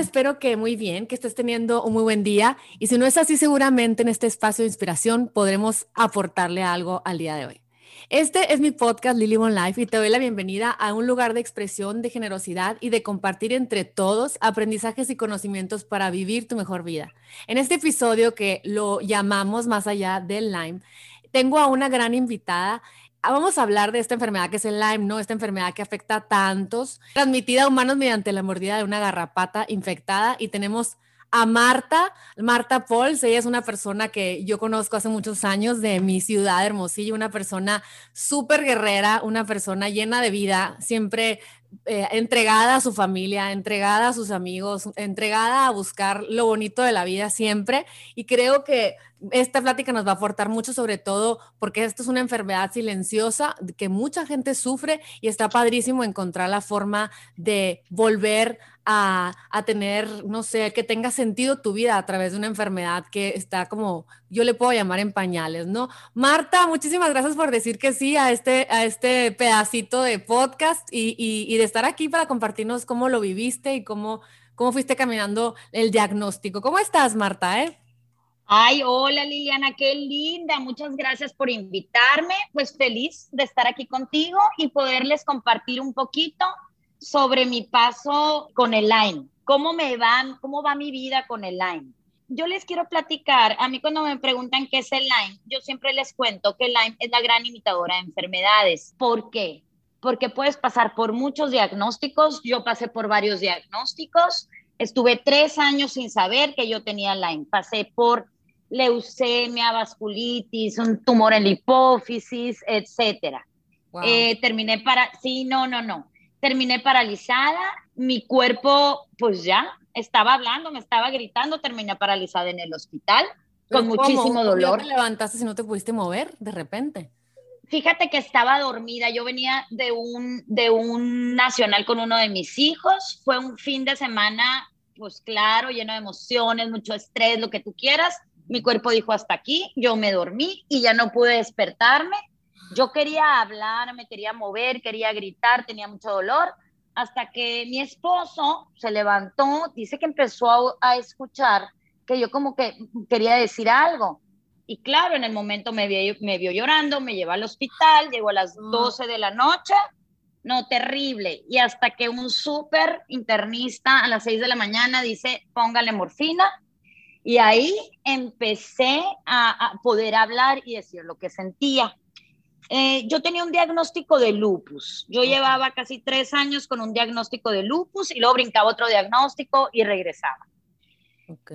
Espero que muy bien, que estés teniendo un muy buen día. Y si no es así, seguramente en este espacio de inspiración podremos aportarle algo al día de hoy. Este es mi podcast Lily One Life y te doy la bienvenida a un lugar de expresión, de generosidad y de compartir entre todos aprendizajes y conocimientos para vivir tu mejor vida. En este episodio que lo llamamos más allá del Lyme, tengo a una gran invitada vamos a hablar de esta enfermedad que es el Lyme, ¿no? Esta enfermedad que afecta a tantos, transmitida a humanos mediante la mordida de una garrapata infectada. Y tenemos a Marta, Marta Pauls. Ella es una persona que yo conozco hace muchos años de mi ciudad, Hermosillo, una persona súper guerrera, una persona llena de vida, siempre eh, entregada a su familia, entregada a sus amigos, entregada a buscar lo bonito de la vida siempre. Y creo que esta plática nos va a aportar mucho, sobre todo porque esto es una enfermedad silenciosa que mucha gente sufre y está padrísimo encontrar la forma de volver a, a, tener, no sé, que tenga sentido tu vida a través de una enfermedad que está como, yo le puedo llamar en pañales, ¿no? Marta, muchísimas gracias por decir que sí a este, a este pedacito de podcast y, y, de estar aquí para compartirnos cómo lo viviste y cómo, cómo fuiste caminando el diagnóstico. ¿Cómo estás, Marta? Eh? Ay, hola Liliana, qué linda. Muchas gracias por invitarme. Pues feliz de estar aquí contigo y poderles compartir un poquito sobre mi paso con el Lyme. ¿Cómo me van? ¿Cómo va mi vida con el Lyme? Yo les quiero platicar, a mí cuando me preguntan qué es el Lyme, yo siempre les cuento que el Lyme es la gran imitadora de enfermedades. ¿Por qué? Porque puedes pasar por muchos diagnósticos. Yo pasé por varios diagnósticos. Estuve tres años sin saber que yo tenía Lyme. Pasé por leucemia, vasculitis, un tumor en la hipófisis, etcétera. Eh, terminé para, sí, no, no, no. Terminé paralizada, mi cuerpo, pues ya, estaba hablando, me estaba gritando, terminé paralizada en el hospital con muchísimo dolor. ¿Cómo te levantaste si no te pudiste mover de repente? Fíjate que estaba dormida, yo venía de un, de un nacional con uno de mis hijos, fue un fin de semana, pues claro, lleno de emociones, mucho estrés, lo que tú quieras, mi cuerpo dijo hasta aquí, yo me dormí y ya no pude despertarme. Yo quería hablar, me quería mover, quería gritar, tenía mucho dolor, hasta que mi esposo se levantó, dice que empezó a, escuchar que yo como que quería decir algo. Y claro, en el momento me vio, me vio llorando, me llevó al hospital, llegó a las 12 de la noche, no, terrible. Y hasta que un súper internista a las 6 de la mañana dice, póngale morfina, y ahí empecé a, poder hablar y decir lo que sentía. Eh, yo tenía un diagnóstico de lupus. Yo llevaba casi tres años con un diagnóstico de lupus y luego brincaba otro diagnóstico y regresaba.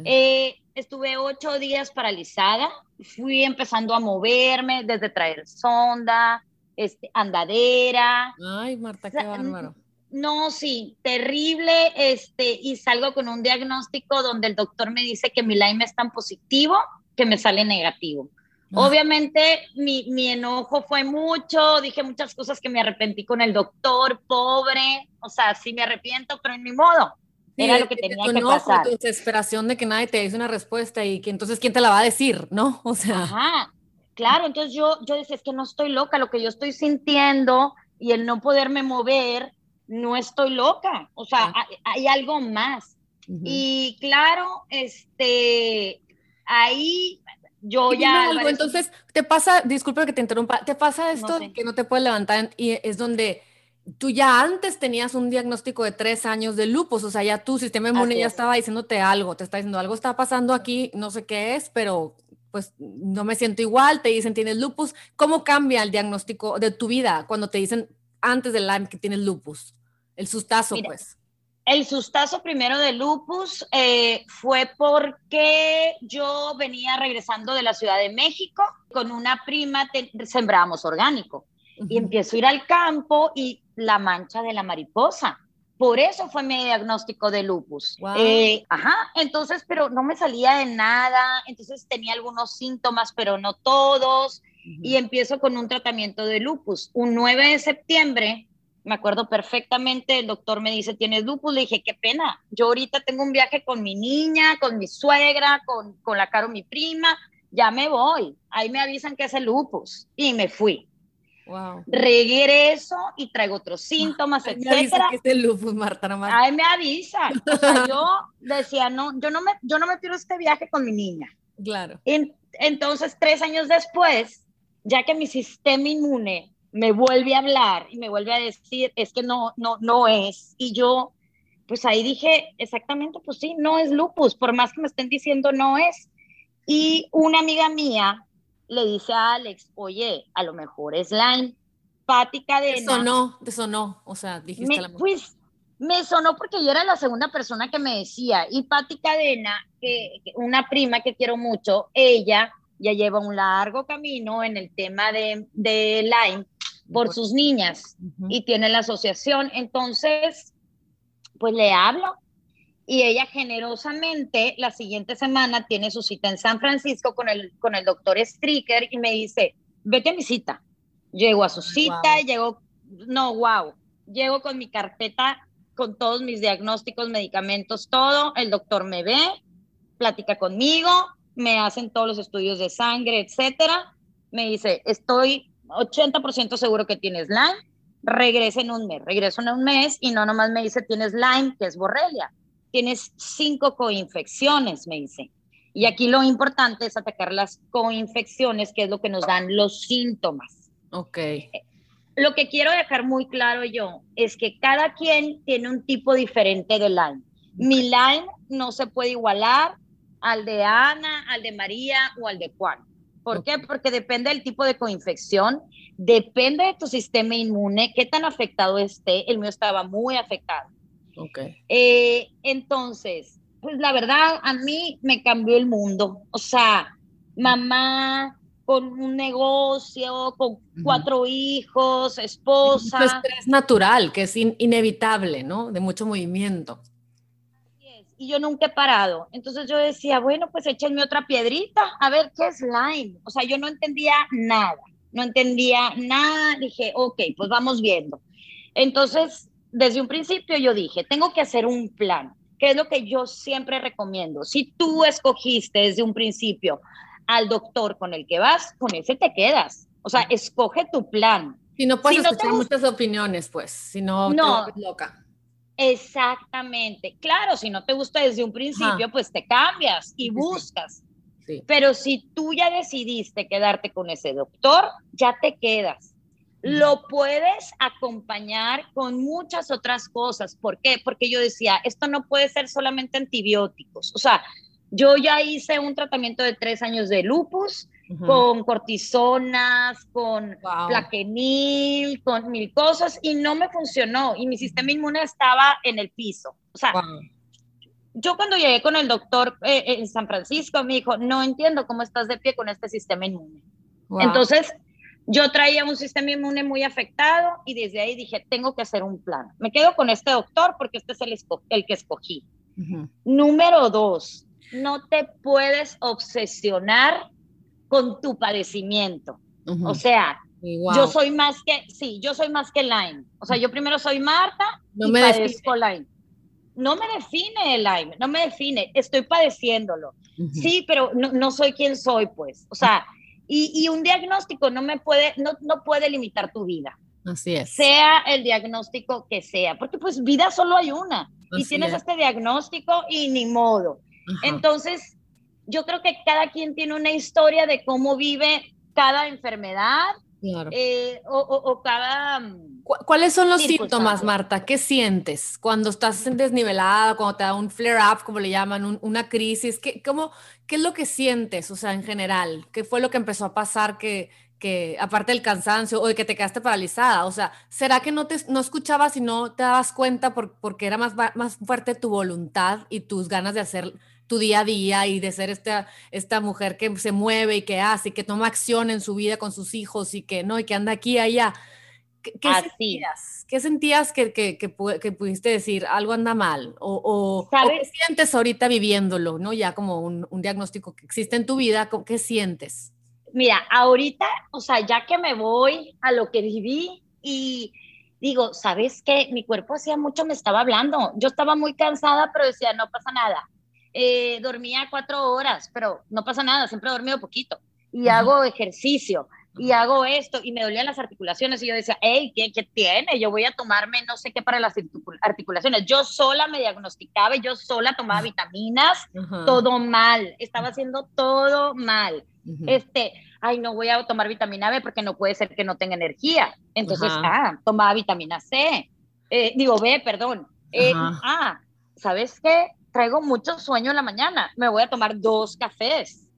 Eh, estuve ocho días paralizada. Fui empezando a moverme desde traer sonda, este, andadera. Ay, Marta, qué bárbaro. No, sí, terrible, este, y salgo con un diagnóstico donde el doctor me dice que mi Lyme es tan positivo que me sale negativo. Ah. Obviamente mi, mi, enojo fue mucho, dije muchas cosas que me arrepentí con el doctor, pobre, o sea, sí me arrepiento, pero en mi modo. Era lo que tenía que pasar. Tu desesperación de que nadie te dice una respuesta y que entonces quién te la va a decir, ¿no? O sea. Ajá, claro, entonces yo, yo decía, es que no estoy loca, lo que yo estoy sintiendo y el no poderme mover no estoy loca, o sea, hay, algo más. Y claro, este, ahí yo ya... entonces, te pasa, disculpa que te interrumpa, te pasa esto que no te puedes levantar y es donde tú ya antes tenías un diagnóstico de tres años de lupus, o sea, ya tu sistema inmune ya estaba diciéndote algo, te está diciendo algo está pasando aquí, no sé qué es, pero pues no me siento igual, te dicen tienes lupus. ¿Cómo cambia el diagnóstico de tu vida cuando te dicen antes del Lyme que tienes lupus? El sustazo, pues. El sustazo primero de lupus eh, fue porque yo venía regresando de la Ciudad de México con una prima, sembrábamos orgánico y empiezo a ir al campo y la mancha de la mariposa. Por eso fue mi diagnóstico de lupus. Eh, ajá, entonces, pero no me salía de nada, entonces tenía algunos síntomas, pero no todos, y empiezo con un tratamiento de lupus. Un 9 de septiembre me acuerdo perfectamente, el doctor me dice, ¿tienes lupus? Le dije, qué pena, yo ahorita tengo un viaje con mi niña, con mi suegra, con, con la Caro, mi prima, ya me voy, ahí me avisan que es el lupus, y me fui. Wow. Regreso y traigo otros síntomas, Ay, etcétera. Me es lupus, Marta. Ay, me avisan. O sea, yo decía, no, yo no me, yo no me pierdo este viaje con mi niña. Claro. entonces, tres años después, ya que mi sistema inmune me vuelve a hablar y me vuelve a decir, es que no, no, no es. Y yo, pues ahí dije, exactamente, pues sí, no es lupus, por más que me estén diciendo no es. Y una amiga mía le dice a Alex, oye, a lo mejor es Lyme. Pati Cadena. Te sonó, te sonó, o sea, dijiste la Pues me sonó porque yo era la segunda persona que me decía. Y Pati Cadena, que, una prima que quiero mucho, ella ya lleva un largo camino en el tema de, de Lyme por sus niñas y tiene la asociación. Entonces, pues le hablo y ella generosamente la siguiente semana tiene su cita en San Francisco con el, con el doctor Stricker y me dice, vete a mi cita. Llego a su cita, llego, no, wow, llego con mi carpeta, con todos mis diagnósticos, medicamentos, todo, el doctor me ve, platica conmigo, me hacen todos los estudios de sangre, etcétera, me dice, estoy 80% seguro que tienes Lyme, regresa en un mes, regreso en un mes y no nomás me dice tienes Lyme, que es borrelia, tienes cinco coinfecciones, me dice. Y aquí lo importante es atacar las coinfecciones, que es lo que nos dan los síntomas. Ok. Lo que quiero dejar muy claro yo es que cada quien tiene un tipo diferente de Lyme. Mi Lyme no se puede igualar al de Ana, al de María o al de Juan. ¿Por qué? Porque depende del tipo de coinfección, depende de tu sistema inmune, qué tan afectado esté. El mío estaba muy afectado. Ok. Eh, entonces, pues la verdad, a mí me cambió el mundo. O sea, mamá con un negocio, con cuatro hijos, esposa. Es estrés natural, que es inevitable, ¿no? De mucho movimiento y yo nunca he parado. Entonces yo decía, bueno, pues échenme otra piedrita, a ver qué es Lyme. O sea, yo no entendía nada, no entendía nada. Dije, ok, pues vamos viendo. Entonces, desde un principio yo dije, tengo que hacer un plan, que es lo que yo siempre recomiendo. Si tú escogiste desde un principio al doctor con el que vas, con ese te quedas. O sea, escoge tu plan. Si no puedes escuchar muchas opiniones, pues, si no, no te loca. Exactamente. Claro, si no te gusta desde un principio, pues te cambias y buscas. Pero si tú ya decidiste quedarte con ese doctor, ya te quedas. Lo puedes acompañar con muchas otras cosas. ¿Por qué? Porque yo decía, esto no puede ser solamente antibióticos. O sea, yo ya hice un tratamiento de tres años de lupus, con cortisonas, con plaquenil, con mil cosas y no me funcionó y mi sistema inmune estaba en el piso. O sea, yo cuando llegué con el doctor eh, en San Francisco me dijo, no entiendo cómo estás de pie con este sistema inmune. Entonces, yo traía un sistema inmune muy afectado y desde ahí dije, tengo que hacer un plan. Me quedo con este doctor porque este es el, el que escogí. Número dos, no te puedes obsesionar con tu padecimiento. O sea, yo soy más que, sí, yo soy más que Lyme. O sea, yo primero soy Marta no y me padezco Lyme. No me define el Lyme, no me define, estoy padeciéndolo. Sí, pero no, no, soy quien soy, pues. O sea, y, y, un diagnóstico no me puede, no, no puede limitar tu vida. Así es. Sea el diagnóstico que sea, porque pues vida solo hay una. y tienes este diagnóstico y ni modo. Entonces, yo creo que cada quien tiene una historia de cómo vive cada enfermedad eh, o, cada... Mm, ¿Cuáles son los síntomas, Marta? ¿Qué sientes cuando estás desnivelada, cuando te da un flare-up, como le llaman, una crisis? ¿Qué, cómo, ¿Qué es lo que sientes, o sea, en general? ¿Qué fue lo que empezó a pasar que, que aparte del cansancio o de que te quedaste paralizada? O sea, ¿será que no, te, no escuchabas y no te dabas cuenta por, porque era más, más fuerte tu voluntad y tus ganas de hacer tu día a día y de ser esta, esta mujer que se mueve y que hace y que toma acción en su vida con sus hijos y que no, y que anda aquí y allá. ¿Qué, sentías? ¿Qué sentías que, que, que, pudiste decir algo anda mal? ¿O, o, qué sientes ahorita viviéndolo? ¿no? Ya como un, un, diagnóstico que existe en tu vida, ¿qué sientes? Mira, ahorita, o sea, ya que me voy a lo que viví y digo, ¿sabes qué? Mi cuerpo hacía mucho me estaba hablando. Yo estaba muy cansada, pero decía, no pasa nada eh, dormía cuatro horas, pero no pasa nada, siempre he dormido poquito y hago ejercicio, y hago esto y me dolían las articulaciones y yo decía, hey, ¿qué, ¿qué, tiene? Yo voy a tomarme no sé qué para las articulaciones. Yo sola me diagnosticaba yo sola tomaba vitaminas, todo mal, estaba haciendo todo mal. Este, ay, no voy a tomar vitamina B porque no puede ser que no tenga energía. Entonces, ah, tomaba vitamina C, eh, digo B, perdón. Eh, ah, ¿sabes qué? Traigo mucho sueño en la mañana, me voy a tomar dos cafés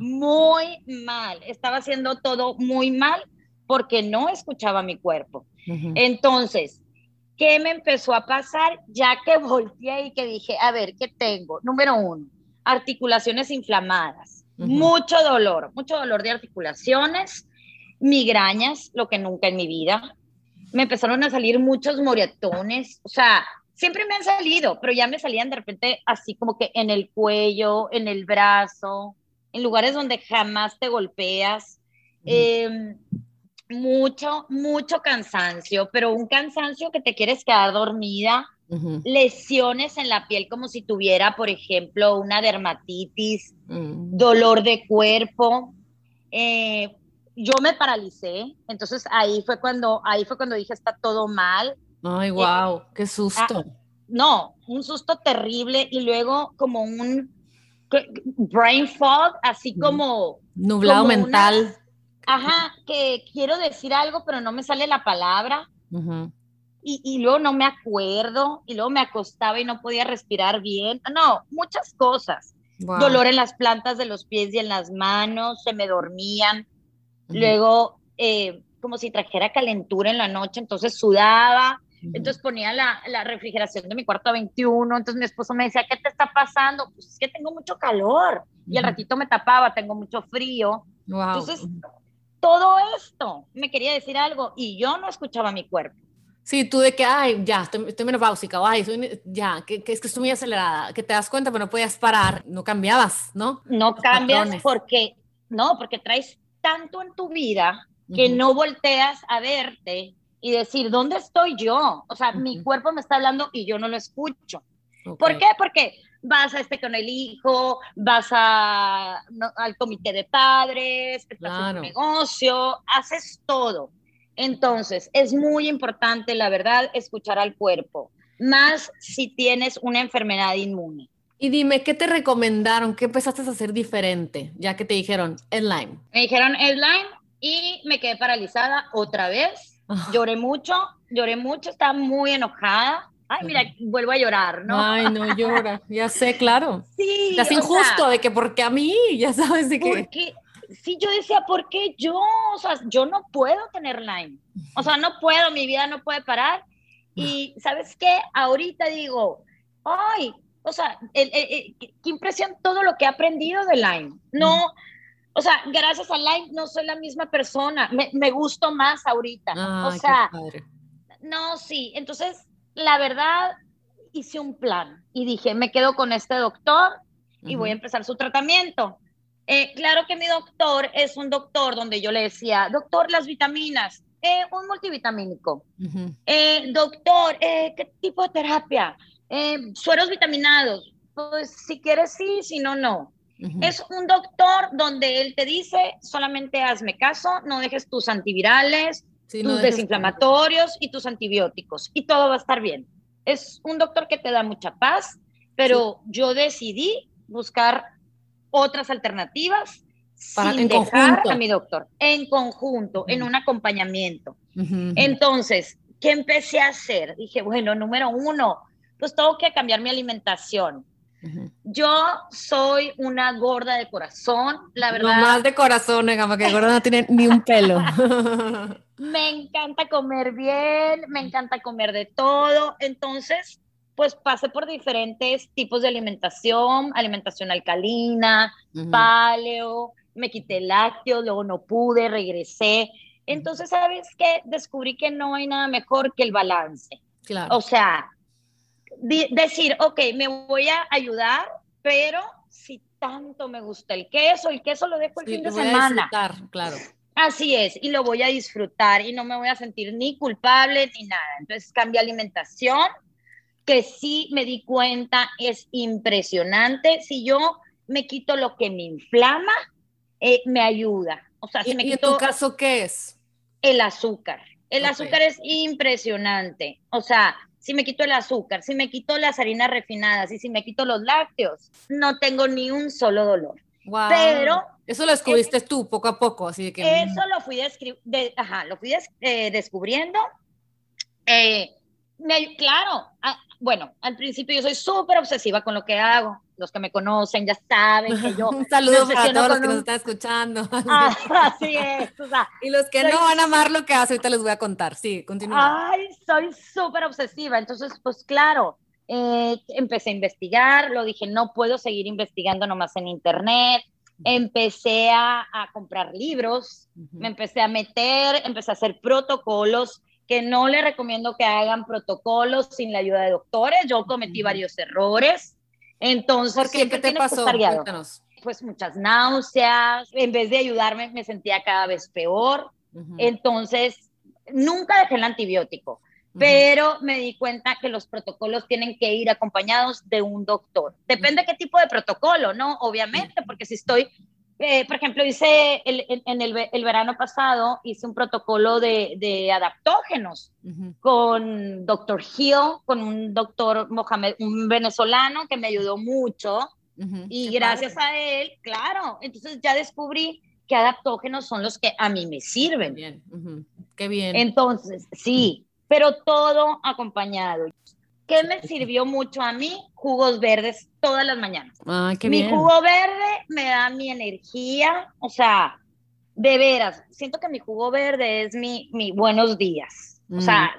muy mal. Estaba haciendo todo muy mal porque no escuchaba mi cuerpo. Entonces, ¿qué me empezó a pasar? Ya que volteé y que dije, a ver, ¿qué tengo? Número uno, articulaciones inflamadas, mucho dolor, mucho dolor de articulaciones, migrañas, lo que nunca en mi vida. Me empezaron a salir muchos moretones, o sea, siempre me han salido, pero ya me salían de repente así como que en el cuello, en el brazo, en lugares donde jamás te golpeas. Em, mucho, mucho cansancio, pero un cansancio que te quieres quedar dormida, lesiones en la piel como si tuviera, por ejemplo, una dermatitis, mm. dolor de cuerpo. Eh, yo me paralicé, entonces ahí fue cuando, ahí fue cuando dije está todo mal. Ay, wow, eh, qué susto. Ah, no, un susto terrible y luego como un brain fog, así como... Nublado mental. ajá, que quiero decir algo, pero no me sale la palabra. y, y, luego no me acuerdo, y luego me acostaba y no podía respirar bien. No, muchas cosas. Dolor en las plantas de los pies y en las manos, se me dormían. Luego, eh, como si trajera calentura en la noche, entonces sudaba, entonces ponía la, la, refrigeración de mi cuarto a 21, entonces mi esposo me decía, ¿qué te está pasando? Pues es que tengo mucho calor. Y al ratito me tapaba, tengo mucho frío. Entonces, todo esto me quería decir algo y yo no escuchaba mi cuerpo. Sí, tú de que, ay, ya, estoy, estoy menopáusica, o ay, ya, que, que, es que estoy muy acelerada, que te das cuenta, pero no podías parar, no cambiabas, ¿no? No cambias porque, no, porque traes tanto en tu vida que no volteas a verte y decir, ¿dónde estoy yo? O sea, mi cuerpo me está hablando y yo no lo escucho. ¿Por qué? Porque vas a este con el hijo, vas a, al comité de padres, estás en tu negocio, haces todo. Entonces, es muy importante, la verdad, escuchar al cuerpo, más si tienes una enfermedad inmune. Y dime, ¿qué te recomendaron? ¿Qué empezaste a hacer diferente? Ya que te dijeron Lyme. Me dijeron Lyme y me quedé paralizada otra vez Lloré mucho, lloré mucho, estaba muy enojada. Ay, mira, vuelvo a llorar, ¿no? Ay, no llora, ya sé, claro. Sí. Es injusto de que porque a mí, ya sabes de que. Sí, yo decía, ¿por qué yo? O sea, yo no puedo tener Lyme. O sea, no puedo, mi vida no puede parar. Y, ¿sabes qué? Ahorita digo, ay, o sea, qué impresión todo lo que he aprendido de Lyme. No, o sea, gracias a Live no soy la misma persona, me, me gusto más ahorita. o sea, no, sí, entonces, la verdad, hice un plan y dije, me quedo con este doctor y voy a empezar su tratamiento. Eh, claro que mi doctor es un doctor donde yo le decía, doctor, las vitaminas, eh, un multivitamínico. Eh, doctor, ¿qué tipo de terapia? sueros vitaminados. Pues si quieres sí, si no, no. Es un doctor donde él te dice, solamente hazme caso, no dejes tus antivirales, tus desinflamatorios y tus antibióticos y todo va a estar bien. Es un doctor que te da mucha paz, pero yo decidí buscar otras alternativas Para, sin dejar a mi doctor, en conjunto, en un acompañamiento. Entonces, ¿qué empecé a hacer? Dije, bueno, número uno, pues tengo que cambiar mi alimentación yo soy una gorda de corazón, la verdad. No más de corazón, que gorda no tiene ni un pelo. me encanta comer bien, me encanta comer de todo. Entonces, pues pasé por diferentes tipos de alimentación, alimentación alcalina, paleo, me quité lácteos, luego no pude, regresé. Entonces, ¿sabes qué? Descubrí que no hay nada mejor que el balance. Claro. O sea, decir, ok, me voy a ayudar, pero si tanto me gusta el queso, el queso lo dejo el fin de semana. claro. Así es, y lo voy a disfrutar y no me voy a sentir ni culpable ni nada. Entonces cambia alimentación, que sí me di cuenta es impresionante. Si yo me quito lo que me inflama, eh, me ayuda. O sea, si me ¿Y quito en tu caso qué es? el azúcar. El azúcar es impresionante. O sea, si me quito el azúcar, si me quito las harinas refinadas y si me quito los lácteos, no tengo ni un solo dolor. Wow. Pero Eso lo descubriste tú poco a poco, así que... mm, Eso lo fui, de- ajá, lo fui des- eh, descubriendo. Eh, me- claro, ah, bueno, al principio yo soy súper obsesiva con lo que hago. Los que me conocen ya saben que yo... un saludo para todos los que nos un- están escuchando. Ah, así es, o sea, y los que soy- no van a amar lo que hace, ahorita les voy a contar. Sí, continúa. Ay, soy súper obsesiva. Entonces, pues claro, eh, empecé a investigar, lo dije, no puedo seguir investigando nomás en internet. Empecé a, a comprar libros, Ujú. me empecé a meter, empecé a hacer protocolos, que no le recomiendo que hagan protocolos sin la ayuda de doctores. Yo cometí Ujú. varios errores. Entonces, ¿Por qué? siempre ¿Qué te pasó? pues muchas náuseas, en vez de ayudarme me sentía cada vez peor, entonces nunca dejé el antibiótico, pero me di cuenta que los protocolos tienen que ir acompañados de un doctor. Depende qué tipo de protocolo, ¿no? Obviamente, porque si estoy, eh, por ejemplo, hice el- en, el, ve- el verano pasado, hice un protocolo de, de adaptógenos con Dr. Hill, con un doctor Mohamed, un venezolano que me ayudó mucho. Ujú. Y Qué gracias padre. a él, claro, entonces ya descubrí que adaptógenos son los que a mí me sirven. Bien. Qué bien. Entonces, sí, pero todo acompañado. ¿Qué me sirvió mucho a mí? Jugos verdes todas las mañanas. Qué mi bien. jugo verde me da mi energía, o sea, de veras, siento que mi jugo verde es mi, mi buenos días. O sea,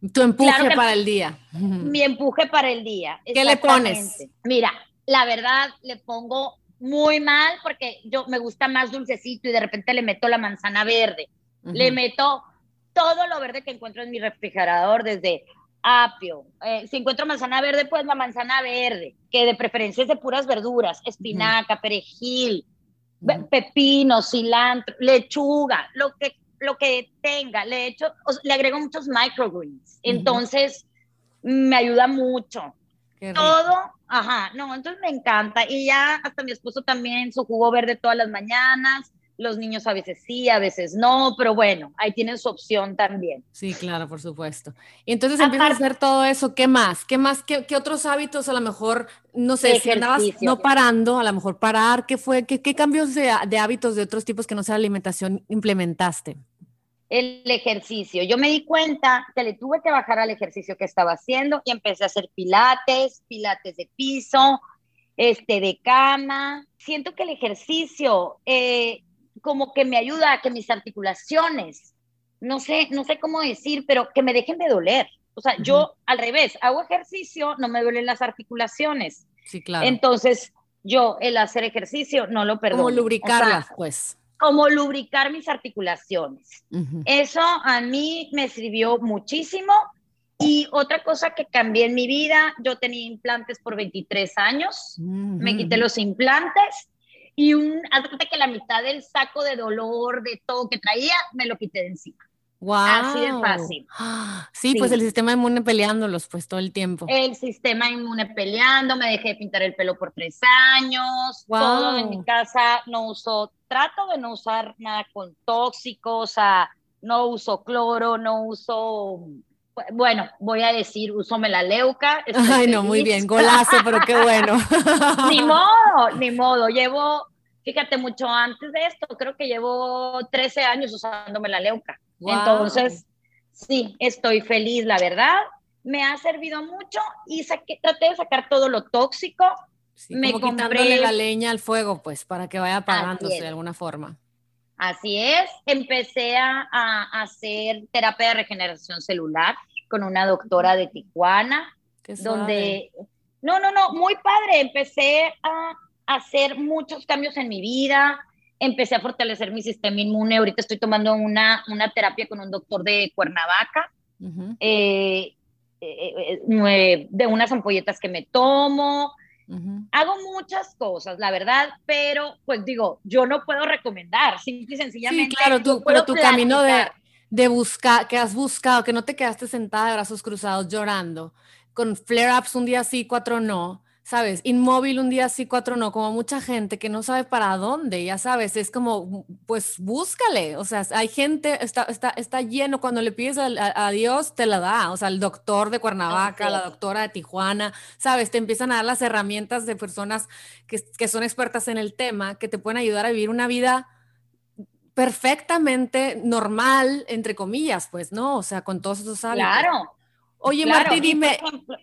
Mm. Tu empuje claro para el día. Mi empuje para el día. ¿Qué le pones? Mira, la verdad le pongo muy mal porque yo me gusta más dulcecito y de repente le meto la manzana verde. Le meto todo lo verde que encuentro en mi refrigerador, desde apio. Eh, si encuentro manzana verde, pues la manzana verde, que de preferencia es de puras verduras, espinaca, perejil, pepino, cilantro, lechuga, lo que, lo que tenga. Le, echo, o sea, le agrego muchos microgreens. Entonces, me ayuda mucho. Todo, ajá, no, entonces me encanta. Y ya hasta mi esposo también, su jugo verde todas las mañanas. Los niños a veces sí, a veces no, pero bueno, ahí tienen su opción también. Sí, claro, por supuesto. Y entonces empiezas a Aparte- hacer todo eso. ¿Qué más? ¿Qué más? ¿Qué, qué otros hábitos a lo mejor, no sé, si andabas no parando, a lo mejor parar? ¿Qué fue? ¿Qué, qué cambios de, de hábitos de otros tipos que no sea alimentación implementaste? El ejercicio. Yo me di cuenta que le tuve que bajar al ejercicio que estaba haciendo y empecé a hacer pilates, pilates de piso, este de cama. Siento que el ejercicio eh, como que me ayuda a que mis articulaciones, no sé, no sé cómo decir, pero que me dejen de doler. O sea, yo al revés, hago ejercicio, no me duelen las articulaciones. Sí, claro. Entonces, yo el hacer ejercicio no lo perdono. Como O sea, lubricarlas, pues. como lubricar mis articulaciones. Eso a mí me sirvió muchísimo. Y otra cosa que cambié en mi vida, yo tenía implantes por 23 años, me quité los implantes y un, haz de cuenta que la mitad del saco de dolor, de todo que traía, me lo quité de encima. Así de fácil. Sí, pues el sistema inmune peleándolos, pues todo el tiempo. El sistema inmune peleando, me dejé de pintar el pelo por tres años, Guau. todo en mi casa, no uso, trato de no usar nada con tóxicos, o sea, no uso cloro, no uso, bueno, voy a decir, uso melaleuca. estoy Ay, no, muy bien, golazo, pero qué bueno. Ni modo, ni modo. Llevo, fíjate, mucho antes de esto, creo que llevo 13 años usándome la leuca. Entonces, sí, estoy feliz, la verdad. Me ha servido mucho y saqué, traté de sacar todo lo tóxico. Sí, me como compré- quitándole la leña al fuego, pues, para que vaya apagándose de alguna forma. Así es. Empecé a, a hacer terapia de regeneración celular con una doctora de Tijuana. Donde, no, no, no, muy padre, empecé a hacer muchos cambios en mi vida, empecé a fortalecer mi sistema inmune, ahorita estoy tomando una, una terapia con un doctor de Cuernavaca, eh, eh, eh, de unas ampolletas que me tomo, hago muchas cosas, la verdad, pero pues digo, yo no puedo recomendar, simple y Sí, sencillamente. claro, yo tú, pero tu camino de, de buscar, que has buscado, que no te quedaste sentada de brazos cruzados llorando, con flare-ups un día sí, cuatro no, sabes, inmóvil un día sí, cuatro no, como mucha gente que no sabe para dónde, ya sabes, es como, pues búscale, o sea, hay gente, está, está, está lleno, cuando le pides a, Dios, te la da, o sea, el doctor de Cuernavaca, la doctora de Tijuana, sabes, te empiezan a dar las herramientas de personas que, que son expertas en el tema, que te pueden ayudar a vivir una vida perfectamente normal, entre comillas, pues, ¿no? O sea, con todos esos hábitos. Claro. Oye, Martín, dime.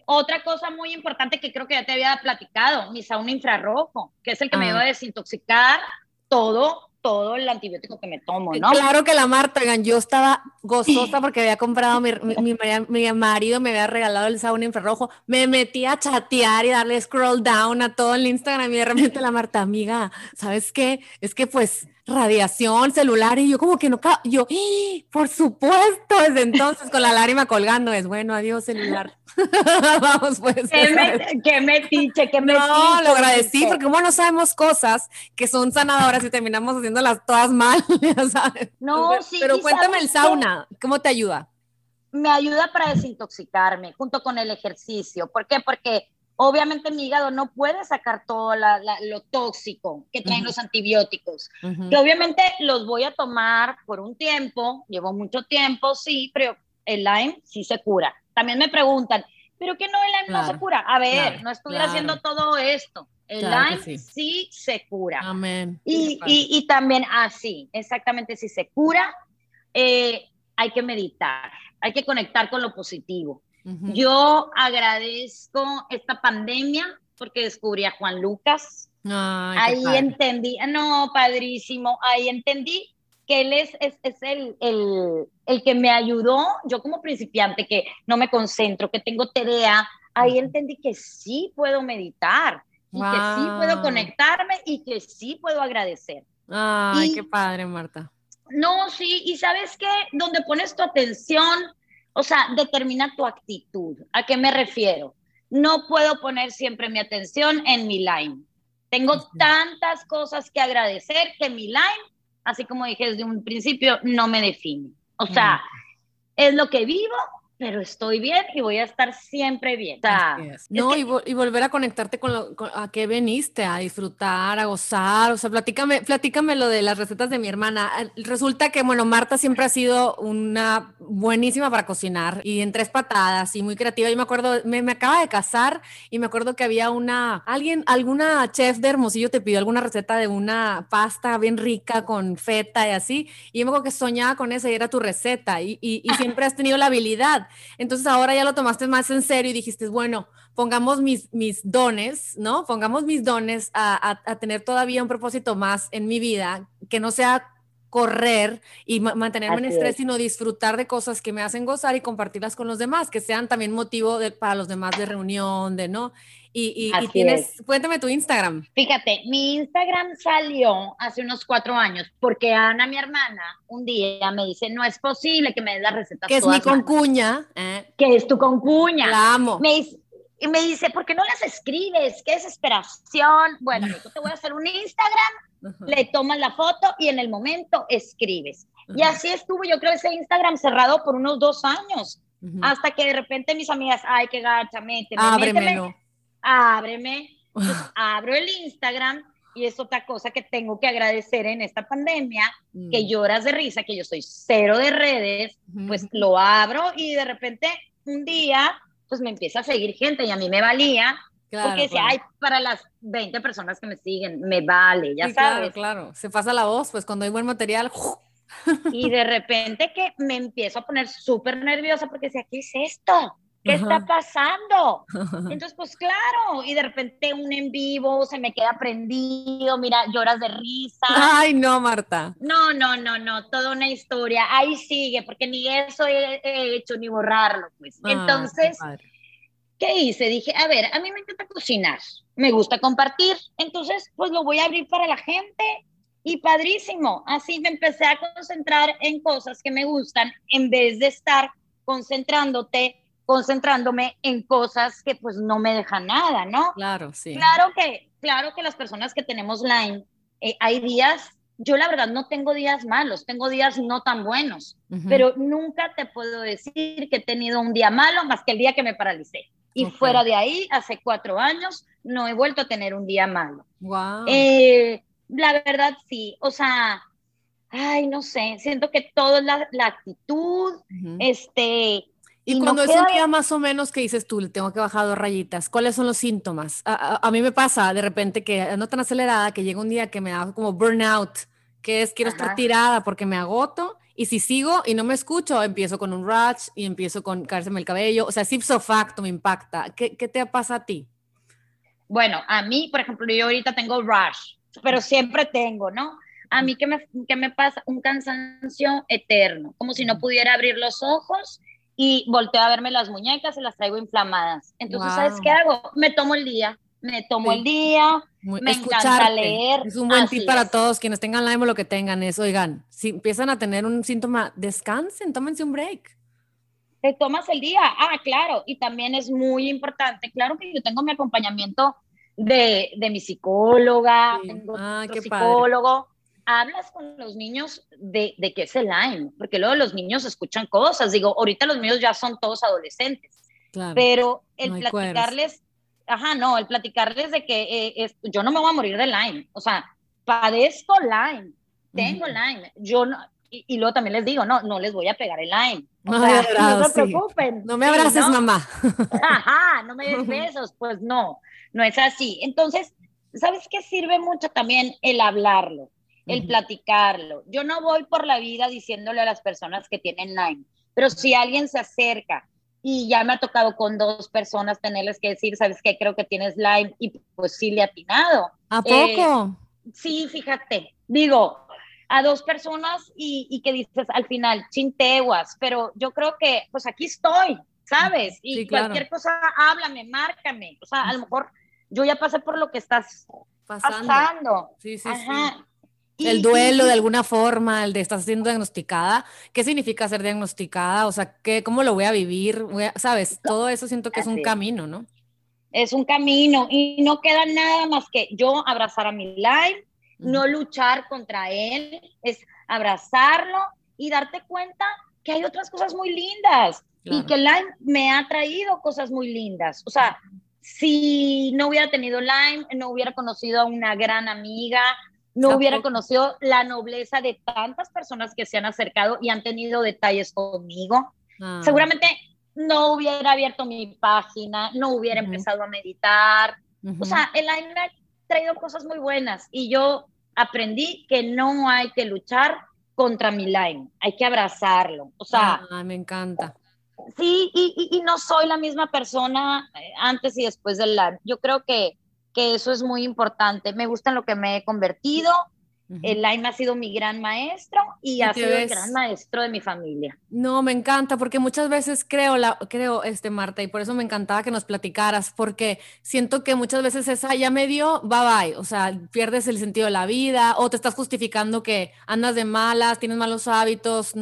otra cosa muy importante que creo que ya te había platicado, mi sauna infrarrojo, que es el que me ah. iba a desintoxicar todo todo el antibiótico que me tomo, ¿no? Claro que la Marta, oigan, yo estaba gozosa porque había comprado, mi, mi, marido me había regalado el sauna infrarrojo, me metí a chatear y darle scroll down a todo el Instagram y de repente la Marta, amiga, ¿sabes qué? Es que pues radiación celular y yo como que no, yo, ¡Ah! por supuesto, desde entonces con la lágrima colgando, es bueno, adiós celular. Vamos pues. Que me metiche, que me No, lo agradecí porque como no sabemos cosas que son sanadoras y terminamos haciéndolas todas mal, ¿sabes? No, sí. Pero cuéntame el sauna, ¿cómo te ayuda? Me ayuda para desintoxicarme junto con el ejercicio. ¿Por qué? Porque obviamente mi hígado no puede sacar todo lo tóxico que traen los antibióticos, que obviamente los voy a tomar por un tiempo, llevo mucho tiempo, sí, pero el Lyme sí se cura. También me preguntan, ¿pero qué no el Lyme no se cura? A ver, no estoy haciendo todo esto. El Lyme sí. se cura. Amén. Y, y, también así, ah, exactamente, si se cura, eh, hay que meditar, hay que conectar con lo positivo. Yo agradezco esta pandemia porque descubrí a Juan Lucas. ahí entendí, no, padrísimo, ahí entendí que él es, es, es el, el, el, que me ayudó, yo como principiante, que no me concentro, que tengo TDA, ahí entendí que sí puedo meditar y que sí puedo conectarme y que sí puedo agradecer. Ay, qué padre, Marta. No, sí, y sabes qué, donde pones tu atención, o sea, determina tu actitud. ¿A qué me refiero? No puedo poner siempre mi atención en mi line. Tengo tantas cosas que agradecer que mi line, así como dije desde un principio, no me define. O sea, es lo que vivo pero estoy bien y voy a estar siempre bien. no, y, volver a conectarte con, lo, a qué veniste, a disfrutar, a gozar. O sea, platícame, platícame lo de las recetas de mi hermana. Resulta que, bueno, Marta siempre ha sido una buenísima para cocinar y en tres patadas y muy creativa. Yo me acuerdo, me, me acaba de casar y me acuerdo que había una, alguien, alguna chef de Hermosillo te pidió alguna receta de una pasta bien rica con feta y así. Y yo me acuerdo que soñaba con esa y era tu receta y, y, y siempre has tenido la habilidad. Entonces ahora ya lo tomaste más en serio y dijiste, bueno, pongamos mis, mis dones, ¿no? Pongamos mis dones a, a, tener todavía un propósito más en mi vida, que no sea correr y mantenerme en estrés, sino disfrutar de cosas que me hacen gozar y compartirlas con los demás, que sean también motivo para los demás de reunión, de no. Y, y, tienes, cuéntame tu Instagram. Fíjate, mi Instagram salió hace unos cuatro años porque Ana, mi hermana, un día me dice, no es posible que me des la receta. Que es mi concuña. ¿eh? Que es tu concuña. La amo. Me y me dice, ¿por qué no las escribes? ¿Qué desesperación? Bueno, yo te voy a hacer un Instagram, le tomas la foto y en el momento escribes. Y así estuvo, yo creo, ese Instagram cerrado por unos dos años. Hasta que de repente mis amigas, ay, qué gacha, méteme, Ábremelo ábreme, abro el Instagram y es otra cosa que tengo que agradecer en esta pandemia, que mm. lloras de risa, que yo soy cero de redes, pues lo abro y de repente un día, pues me empieza a seguir gente y a mí me valía, porque decía, ay, para las 20 personas que me siguen, me vale, ya sabes. Claro, claro, se pasa la voz, pues cuando hay buen material. Y de repente que me empiezo a poner súper nerviosa porque decía, ¿qué es esto? ¿Qué está pasando? Entonces, pues claro, y de repente un en vivo se me queda prendido, mira, lloras de risa. Ay, no, Marta. No, no, no, no, toda una historia. Ahí sigue, porque ni eso he, hecho, ni borrarlo, pues. Ah, Entonces, qué, hice? Dije, a ver, a mí me encanta cocinar, me gusta compartir, entonces, pues lo voy a abrir para la gente. Y padrísimo, así me empecé a concentrar en cosas que me gustan en vez de estar concentrándote concentrándome en cosas que pues no me dejan nada, ¿no? Claro, sí. Claro que, claro que las personas que tenemos Lyme, eh, hay días, yo la verdad no tengo días malos, tengo días no tan buenos, pero nunca te puedo decir que he tenido un día malo más que el día que me paralicé. Y fuera de ahí, hace cuatro años, no he vuelto a tener un día malo. Wow. Eh, la verdad, sí. O sea, ay, no sé, siento que todo es la, la actitud, este... Y, cuando es un día más o menos que dices tú, le tengo que bajar dos rayitas, ¿cuáles son los síntomas? A, mí me pasa de repente que no tan acelerada, que llega un día que me da como burnout, que es quiero estar tirada porque me agoto y si sigo y no me escucho, empiezo con un rush y empiezo con caérseme el cabello. O sea, ipso facto me impacta. ¿Qué, ¿Qué, te pasa a ti? Bueno, a mí, por ejemplo, yo ahorita tengo rush, pero siempre tengo, ¿no? A mí, ¿qué me, qué me pasa? Un cansancio eterno, como si no pudiera abrir los ojos y volteo a verme las muñecas y las traigo inflamadas. Entonces, ¿sabes qué hago? Me tomo el día, me tomo el día, me encanta leer. Es un buen tip para todos quienes tengan Lyme o lo que tengan es, oigan, si empiezan a tener un síntoma, descansen, tómense un break. Te tomas el día, ah, claro, y también es muy importante, claro que yo tengo mi acompañamiento de, de mi psicóloga, tengo ah, psicólogo, hablas con los niños de, de qué es el Lyme, porque luego los niños escuchan cosas, digo, ahorita los niños ya son todos adolescentes, pero el platicarles ajá, no, el platicarles de que eh, es, yo no me voy a morir de Lyme, o sea, padezco Lyme, tengo Lyme, yo no, y, luego también les digo, no, no les voy a pegar el Lyme. O sea, no se preocupen. No me abraces, mamá. Ajá, no me des besos, pues no, no es así. Entonces, ¿sabes qué sirve mucho también el hablarlo, el platicarlo? Yo no voy por la vida diciéndole a las personas que tienen Lyme, pero si alguien se acerca y ya me ha tocado con dos personas tenerles que decir, ¿sabes qué? Creo que tienes Lyme y pues sí le ha atinado. ¿A poco? Eh, sí, fíjate, digo, a dos personas y, y, que dices al final, chinteguas, pero yo creo que pues aquí estoy, ¿sabes? Y cualquier cosa, háblame, márcame, o sea, a lo mejor yo ya pasé por lo que estás pasando. Sí, sí, sí el duelo de alguna forma, el de estar siendo diagnosticada, ¿qué significa ser diagnosticada? O sea, ¿qué, ¿cómo lo voy a vivir? ¿Sabes? Todo eso siento que es un camino, ¿no? Es un camino y no queda nada más que yo abrazar a mi live, no luchar contra él, es abrazarlo y darte cuenta que hay otras cosas muy lindas y que Lyme me ha traído cosas muy lindas. O sea, si no hubiera tenido Lyme, no hubiera conocido a una gran amiga, no hubiera conocido la nobleza de tantas personas que se han acercado y han tenido detalles conmigo. Ah. Seguramente no hubiera abierto mi página, no hubiera empezado a meditar. O sea, el año ha traído cosas muy buenas y yo aprendí que no hay que luchar contra mi line, hay que abrazarlo. O sea, ah, me encanta. Sí, y, y, no soy la misma persona eh, antes y después del live. Yo creo que que eso es muy importante. Me gusta en lo que me he convertido, el Lyme ha sido mi gran maestro y, ha sido el gran maestro de mi familia. No, me encanta porque muchas veces creo, la, creo, este Marta, y por eso me encantaba que nos platicaras, porque siento que muchas veces esa ya me dio, bye bye, o sea, pierdes el sentido de la vida o te estás justificando que andas de malas, tienes malos hábitos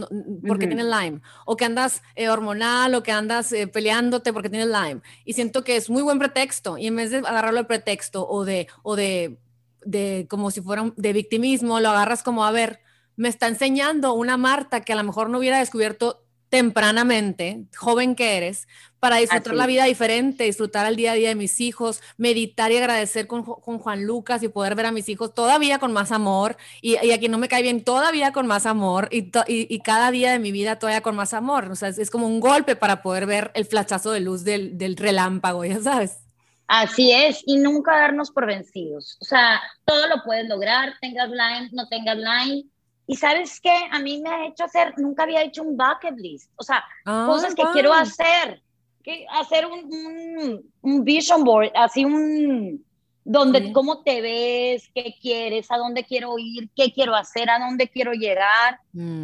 porque tienes Lyme, o que andas eh, hormonal o que andas eh, peleándote porque tienes Lyme. Y siento que es muy buen pretexto y en vez de agarrarlo el pretexto o de, o de de como si fuera de victimismo, lo agarras como, a ver, me está enseñando una Marta que a lo mejor no hubiera descubierto tempranamente, joven que eres, para disfrutar la vida diferente, disfrutar el día a día de mis hijos, meditar y agradecer con, Juan Lucas y poder ver a mis hijos todavía con más amor y, y a quien no me cae bien todavía con más amor y, y, cada día de mi vida todavía con más amor. O sea, es, como un golpe para poder ver el flachazo de luz del, del relámpago, ya sabes. Así es, y nunca darnos por vencidos. O sea, todo lo puedes lograr, tengas line, no tengas line. Y sabes qué, a mí me ha hecho hacer, nunca había hecho un bucket list, o sea, ah, cosas que quiero hacer, que hacer un, un, vision board, así un, donde cómo te ves, qué quieres, a dónde quiero ir, qué quiero hacer, a dónde quiero llegar.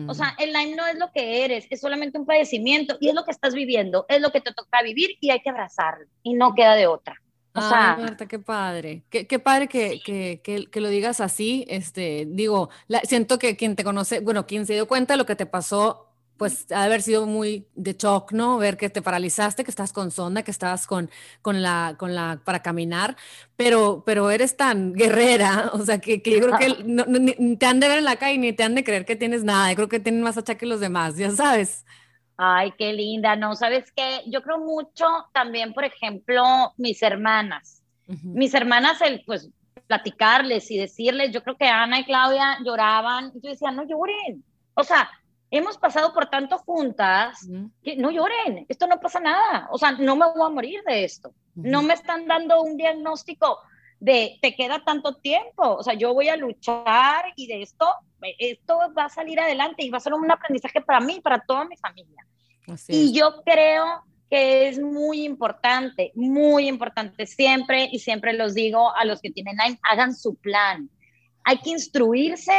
O sea, mm. el Lyme no es lo que eres, es solamente un padecimiento y es lo que estás viviendo, es lo que te toca vivir y hay que abrazarlo y no queda de otra. O sea, Marta, qué padre. Qué, qué padre que, que, que, lo digas así. Este, digo, siento que quien te conoce, bueno, quien se dio cuenta de lo que te pasó, pues ha de haber sido muy de shock, ¿no? Ver que te paralizaste, que estás con sonda, que estabas con, con, la, con la, para caminar, pero, pero eres tan guerrera, o sea, que, que yo creo que no, te han de ver en la calle ni te han de creer que tienes nada. Yo creo que tienen más achaque que los demás, ya sabes. Ay, qué linda, no, ¿sabes qué? Yo creo mucho también, por ejemplo, mis hermanas. Mis hermanas, el, pues, platicarles y decirles, yo creo que Ana y Claudia lloraban, yo decía, no lloren. O sea, hemos pasado por tanto juntas que no lloren, esto no pasa nada. O sea, no me voy a morir de esto. No me están dando un diagnóstico de te queda tanto tiempo. O sea, yo voy a luchar y de esto, esto va a salir adelante y va a ser un aprendizaje para mí, para toda mi familia. y yo creo que es muy importante, muy importante siempre, y siempre los digo a los que tienen Lyme, hagan su plan. Hay que instruirse,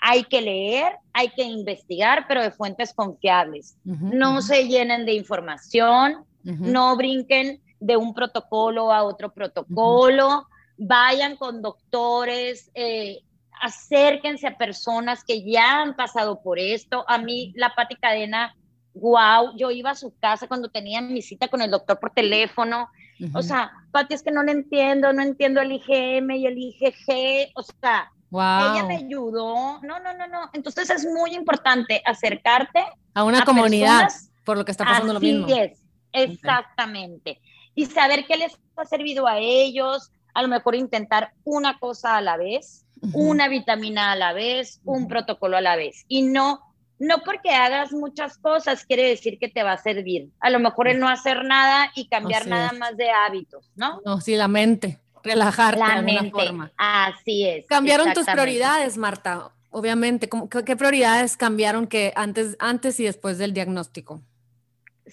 hay que leer, hay que investigar, pero de fuentes confiables. no se llenen de información, no brinquen de un protocolo a otro protocolo, vayan con doctores, eh, acérquense a personas que ya han pasado por esto. A mí la Pati Cadena wow, yo iba a su casa cuando tenía mi cita con el doctor por teléfono. O sea, Pati, es que no le entiendo, no entiendo el IgM y el IgG. O sea, ella me ayudó. No, no, no, no. Entonces es muy importante acercarte a una comunidad por lo que está pasando lo mismo. es, exactamente. Y saber qué les ha servido a ellos, a lo mejor intentar una cosa a la vez, una vitamina a la vez, un protocolo a la vez. Y no no porque hagas muchas cosas quiere decir que te va a servir. A lo mejor el no hacer nada y cambiar nada más de hábitos, ¿no? No, sí, la mente, relajarte la de mente. forma. Así es. Cambiaron tus prioridades, Marta, obviamente. ¿Qué prioridades cambiaron que antes, antes y después del diagnóstico?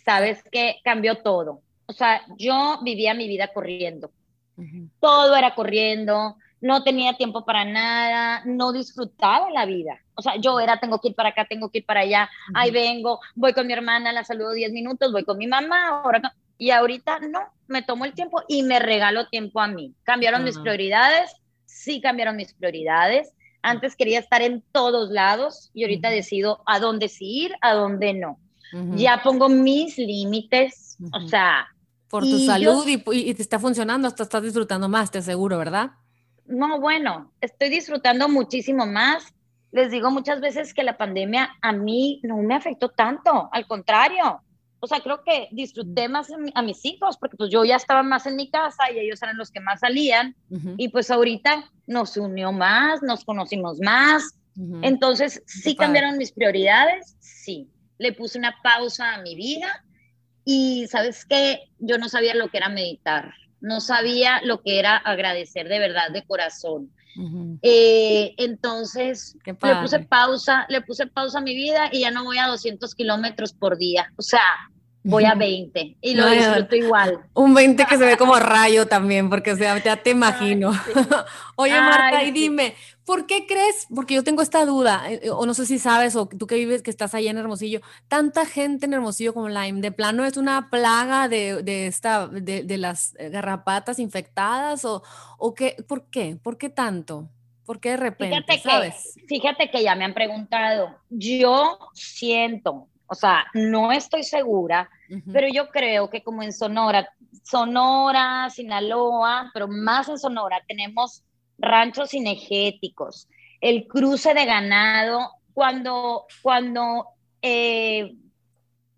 Sabes que cambió todo. O sea, yo vivía mi vida corriendo. Todo era corriendo, no tenía tiempo para nada, no disfrutaba la vida. O sea, yo era, tengo que ir para acá, tengo que ir para allá, ahí vengo, voy con mi hermana, la saludo 10 minutos, voy con mi mamá, ahora y ahorita no, me tomo el tiempo y me regalo tiempo a mí. ¿Cambiaron mis prioridades? Sí cambiaron mis prioridades. Antes quería estar en todos lados y ahorita decido a dónde sí ir, a dónde no. Ya pongo mis límites, o sea... Por tu salud y, y, te está funcionando, hasta estás disfrutando más, te aseguro, ¿verdad? no, bueno, estoy disfrutando muchísimo más. Les digo muchas veces que la pandemia a mí no me afectó tanto, al contrario. O sea, creo que disfruté más a mis hijos porque pues yo ya estaba más en mi casa y ellos eran los que más salían y pues ahorita nos unió más, nos conocimos más. Entonces, ¿sí cambiaron mis prioridades? Sí. Le puse una pausa a mi vida y sabes qué, yo no sabía lo que era meditar no sabía lo que era agradecer de verdad, de corazón. Eh, entonces le puse pausa, le puse pausa a mi vida y ya no voy a 200 kilómetros por día. O sea, voy a 20 y lo disfruto igual. Un 20 que se ve como rayo también, porque o sea, ya te imagino. Oye, Marta, y dime, ¿por qué crees? Porque yo tengo esta duda, eh, o no sé si sabes, o tú que vives, que estás allá en Hermosillo, tanta gente en Hermosillo como Lyme, ¿de plano es una plaga de, de esta, de, de, las garrapatas infectadas? ¿O, o qué? ¿Por qué? ¿Por qué tanto? ¿Por qué de repente? Fíjate ¿sabes? Que, fíjate que ya me han preguntado, yo siento, o sea, no estoy segura, pero yo creo que como en Sonora, Sonora, Sinaloa, pero más en Sonora, tenemos ranchos cinegéticos, el cruce de ganado, cuando, cuando eh,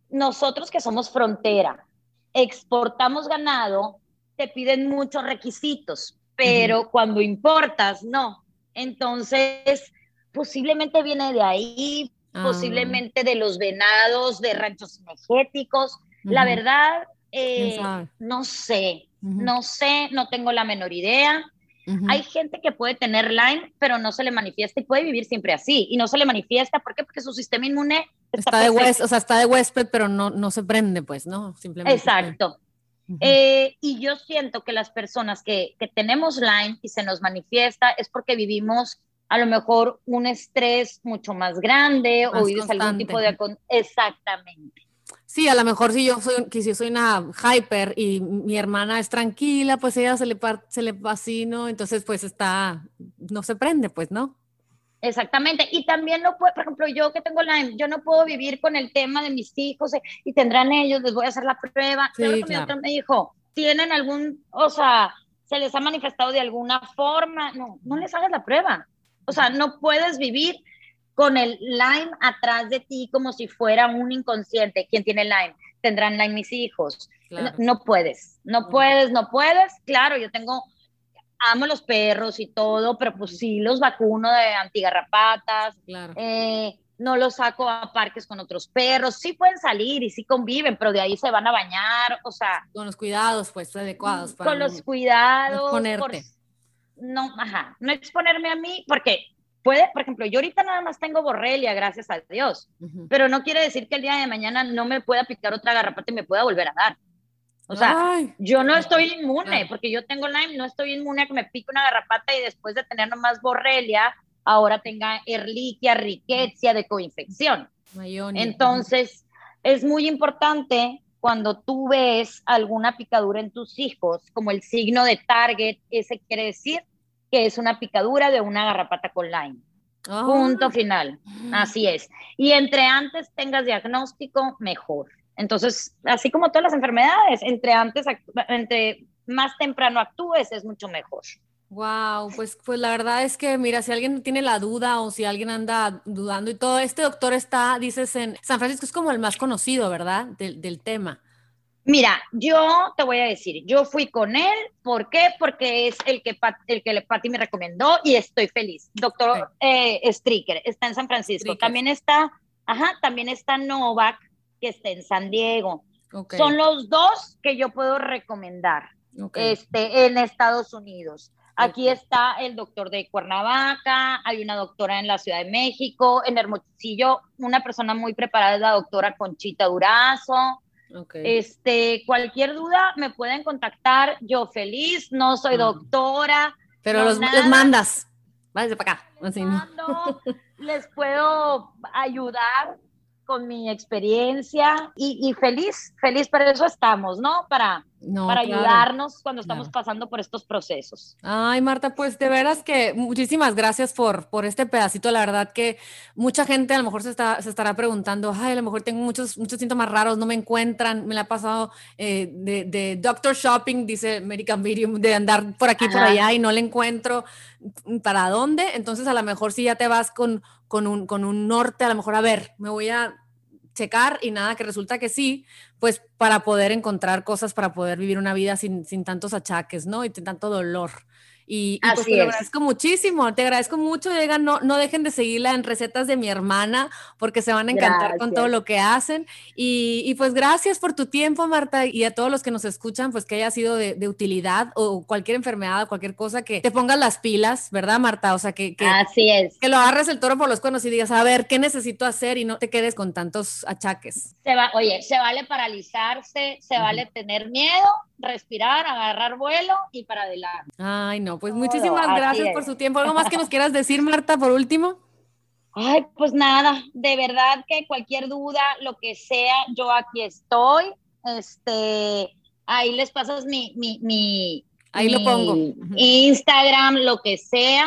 nosotros que somos frontera, exportamos ganado, te piden muchos requisitos, pero cuando importas, no. Entonces, posiblemente viene de ahí, Ah. posiblemente de los venados, de ranchos energéticos. La verdad, eh, no sé, no sé, no tengo la menor idea. Hay gente que puede tener Lyme, pero no se le manifiesta y puede vivir siempre así. Y no se le manifiesta, ¿por qué? Porque su sistema inmune está, de huésped, o sea, está de huésped, pero no, no se prende, pues, ¿no? Simplemente. Exacto. Eh, y yo siento que las personas que, que tenemos Lyme y se nos manifiesta es porque vivimos a lo mejor un estrés mucho más grande o vives algún tipo de... Exactamente. Sí, a lo mejor si yo soy, que si soy una hyper y mi hermana es tranquila, pues ella se le, se le vacino, entonces pues está, no se prende, pues, ¿no? Exactamente. Y también no puedo, por ejemplo, yo que tengo la, yo no puedo vivir con el tema de mis hijos eh, y tendrán ellos, les voy a hacer la prueba. Sí, claro. me dijo, ¿tienen algún, o sea, se les ha manifestado de alguna forma? No, no les hagas la prueba. O sea, no puedes vivir con el Lyme atrás de ti como si fuera un inconsciente. ¿Quién tiene Lyme? tendrán Lyme mis hijos. No, puedes, no puedes, no puedes. Claro, yo tengo, amo los perros y todo, pero pues sí los vacuno de antigarrapatas. Claro. Eh, no los saco a parques con otros perros, sí pueden salir y sí conviven, pero de ahí se van a bañar, o sea. Con los cuidados, pues, adecuados. Para con los cuidados. no, ajá, no exponerme a mí, porque puede, por ejemplo, yo ahorita nada más tengo borrelia, gracias a Dios, pero no quiere decir que el día de mañana no me pueda picar otra garrapata y me pueda volver a dar. O sea, yo no estoy inmune, porque yo tengo Lyme, no estoy inmune a que me pique una garrapata y después de tener nomás borrelia, ahora tenga erliquia, riquecia de coinfección. Entonces, es muy importante cuando tú ves alguna picadura en tus hijos, como el signo de target, ese quiere decir que es una picadura de una garrapata con Lyme. Ah. Punto final. Así es. Y entre antes tengas diagnóstico, mejor. Entonces, así como todas las enfermedades, entre antes, entre más temprano actúes, es mucho mejor. Wow, pues, pues la verdad es que, mira, si alguien tiene la duda o si alguien anda dudando y todo, este doctor está, dices, en San Francisco es como el más conocido, ¿verdad? Del, tema. Mira, yo te voy a decir, yo fui con él, ¿por qué? Porque es el que, el que Pati me recomendó y estoy feliz. Doctor eh, Stricker, está en San Francisco. También está, ajá, también está Novak, que está en San Diego. Son los dos que yo puedo recomendar este, en Estados Unidos. Aquí está el doctor de Cuernavaca, hay una doctora en la Ciudad de México, en Hermosillo, una persona muy preparada es la doctora Conchita Durazo. Este, cualquier duda me pueden contactar, yo feliz, no soy doctora. Pero los, les mandas, váyanse para acá. les puedo ayudar con mi experiencia y, feliz, feliz, para eso estamos, ¿no? Para, para ayudarnos cuando estamos pasando por estos procesos. Ay, Marta, pues de veras que muchísimas gracias por, por este pedacito. La verdad que mucha gente a lo mejor se, está, se estará preguntando, ay, a lo mejor tengo muchos, muchos síntomas raros, no me encuentran, me la ha pasado eh, de, de, doctor shopping, dice American Medium, de andar por aquí, por allá y no le encuentro para dónde. Entonces a lo mejor si ya te vas con, con un, con un norte, a lo mejor, a ver, me voy a checar y nada, que resulta que sí, pues para poder encontrar cosas, para poder vivir una vida sin, sin tantos achaques, ¿no? Y sin tanto dolor. Y, pues te agradezco muchísimo, te agradezco mucho, Digan, no, no dejen de seguirla en recetas de mi hermana, porque se van a encantar con todo lo que hacen. Y, y, pues gracias por tu tiempo, Marta, y a todos los que nos escuchan, pues que haya sido de, de utilidad o cualquier enfermedad o cualquier cosa que te pongas las pilas, ¿verdad, Marta? O sea, que, que, Así es. que lo agarres el toro por los cuernos y digas, a ver, ¿qué necesito hacer? Y no te quedes con tantos achaques. Se va, oye, se vale paralizarse, se vale tener miedo, respirar, agarrar vuelo y para adelante. Ay, no, pues muchísimas gracias por su tiempo. ¿Algo más que nos quieras decir, Marta, por último? Ay, pues nada, de verdad que cualquier duda, lo que sea, yo aquí estoy. Este, ahí les pasas mi, mi, mi ahí lo pongo. Instagram, lo que sea.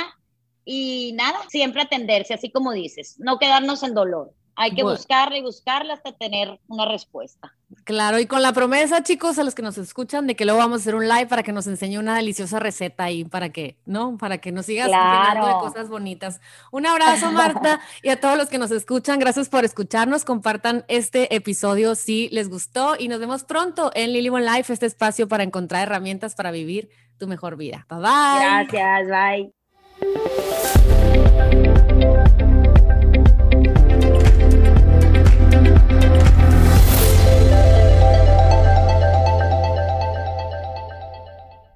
Y nada, siempre atenderse, así como dices, no quedarnos en dolor. Hay que buscarla y buscarla hasta tener una respuesta. Claro, y con la promesa, chicos, a los que nos escuchan, de que luego vamos a hacer un live para que nos enseñe una deliciosa receta y para que, ¿no? Para que nos sigas hablando de cosas bonitas. Un abrazo, Marta, y a todos los que nos escuchan, gracias por escucharnos. Compartan este episodio si les gustó y nos vemos pronto en Lily One Life, este espacio para encontrar herramientas para vivir tu mejor vida. Bye bye. Gracias, bye.